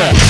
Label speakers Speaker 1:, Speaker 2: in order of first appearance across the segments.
Speaker 1: Yeah.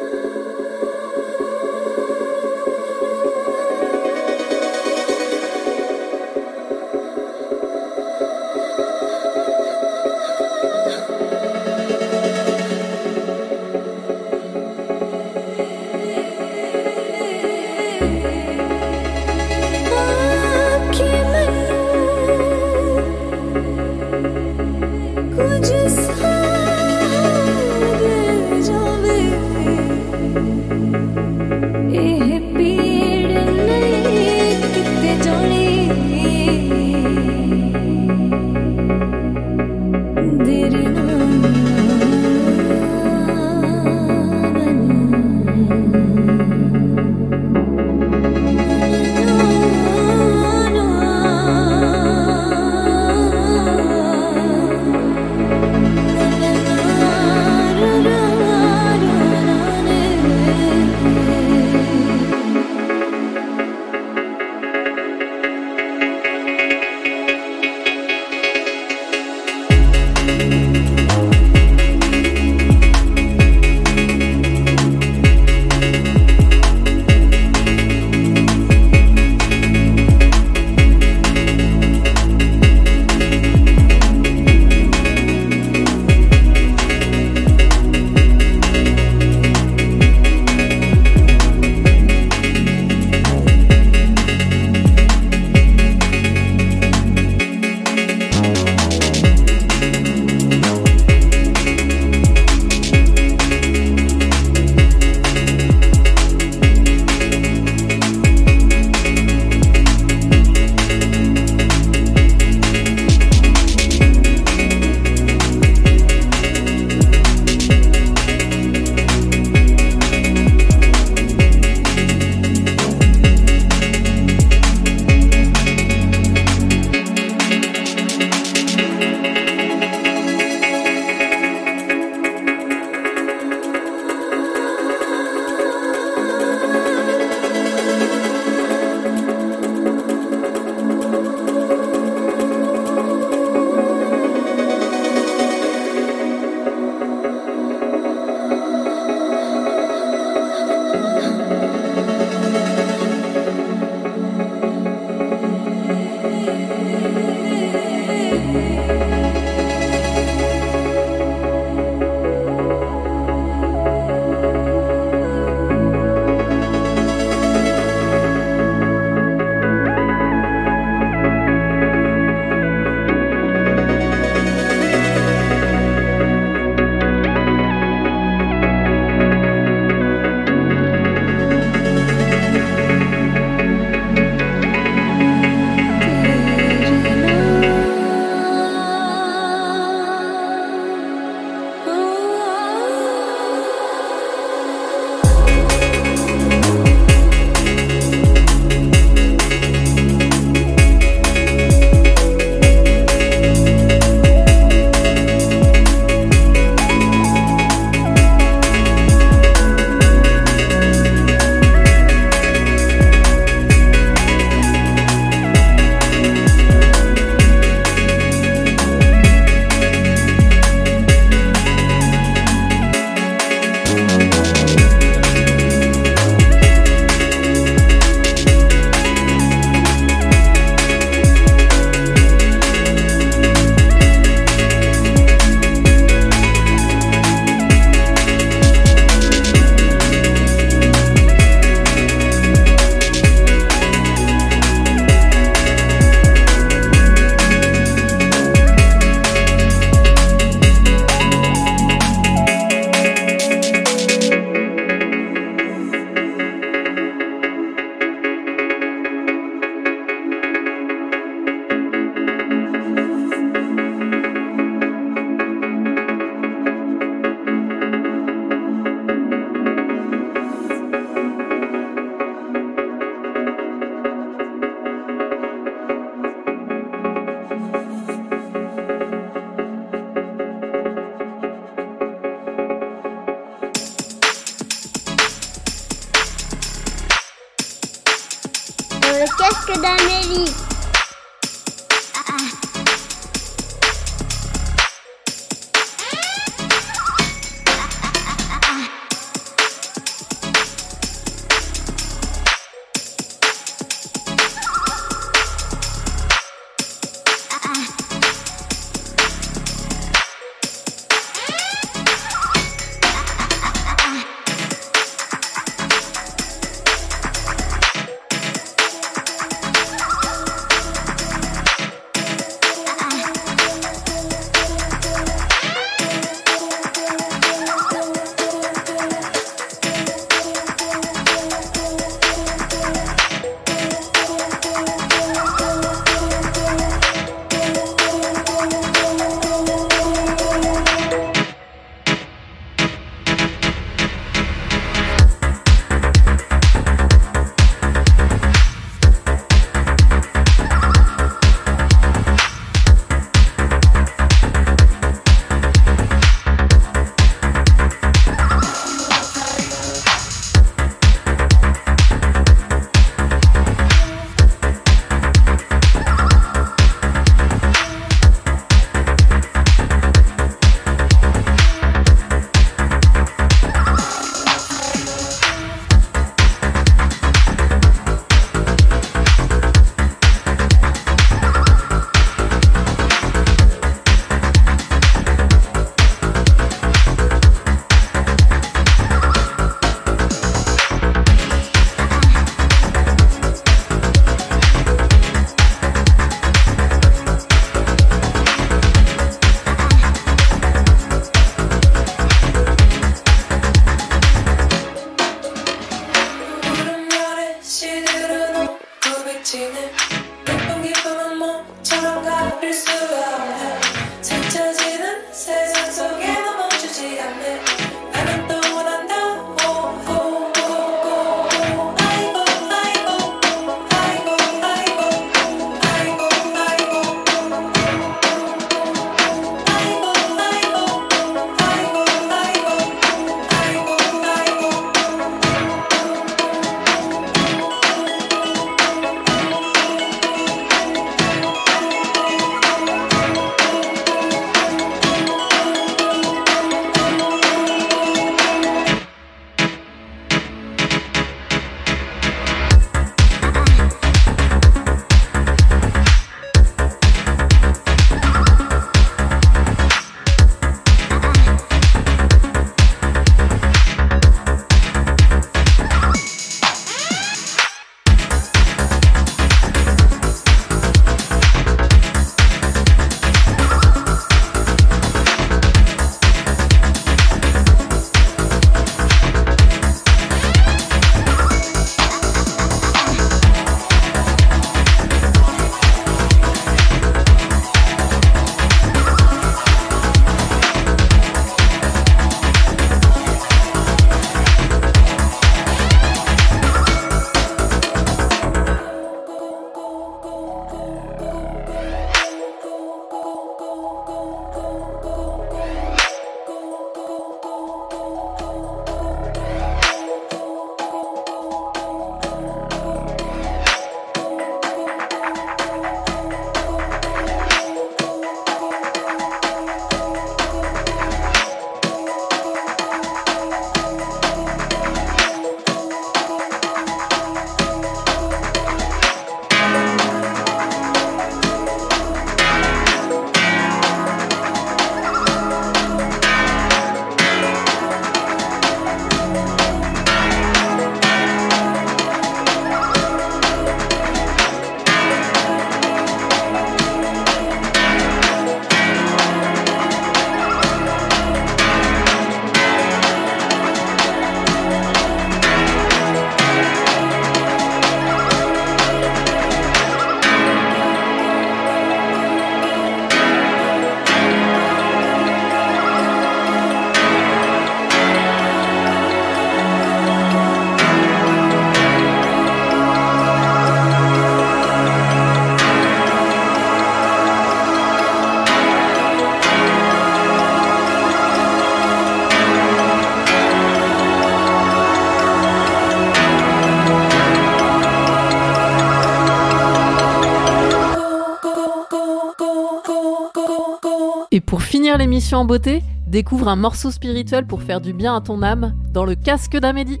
Speaker 2: L'émission en beauté, découvre un morceau spirituel pour faire du bien à ton âme dans le casque d'Amélie.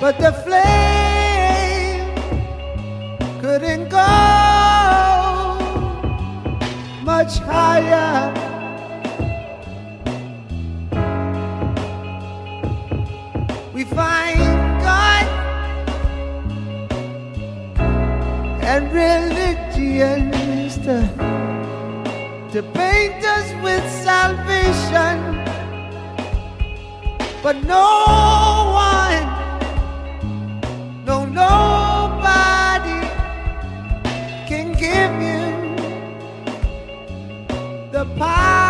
Speaker 3: But the flame couldn't go much higher. We find God and religions to, to paint us with salvation. But no the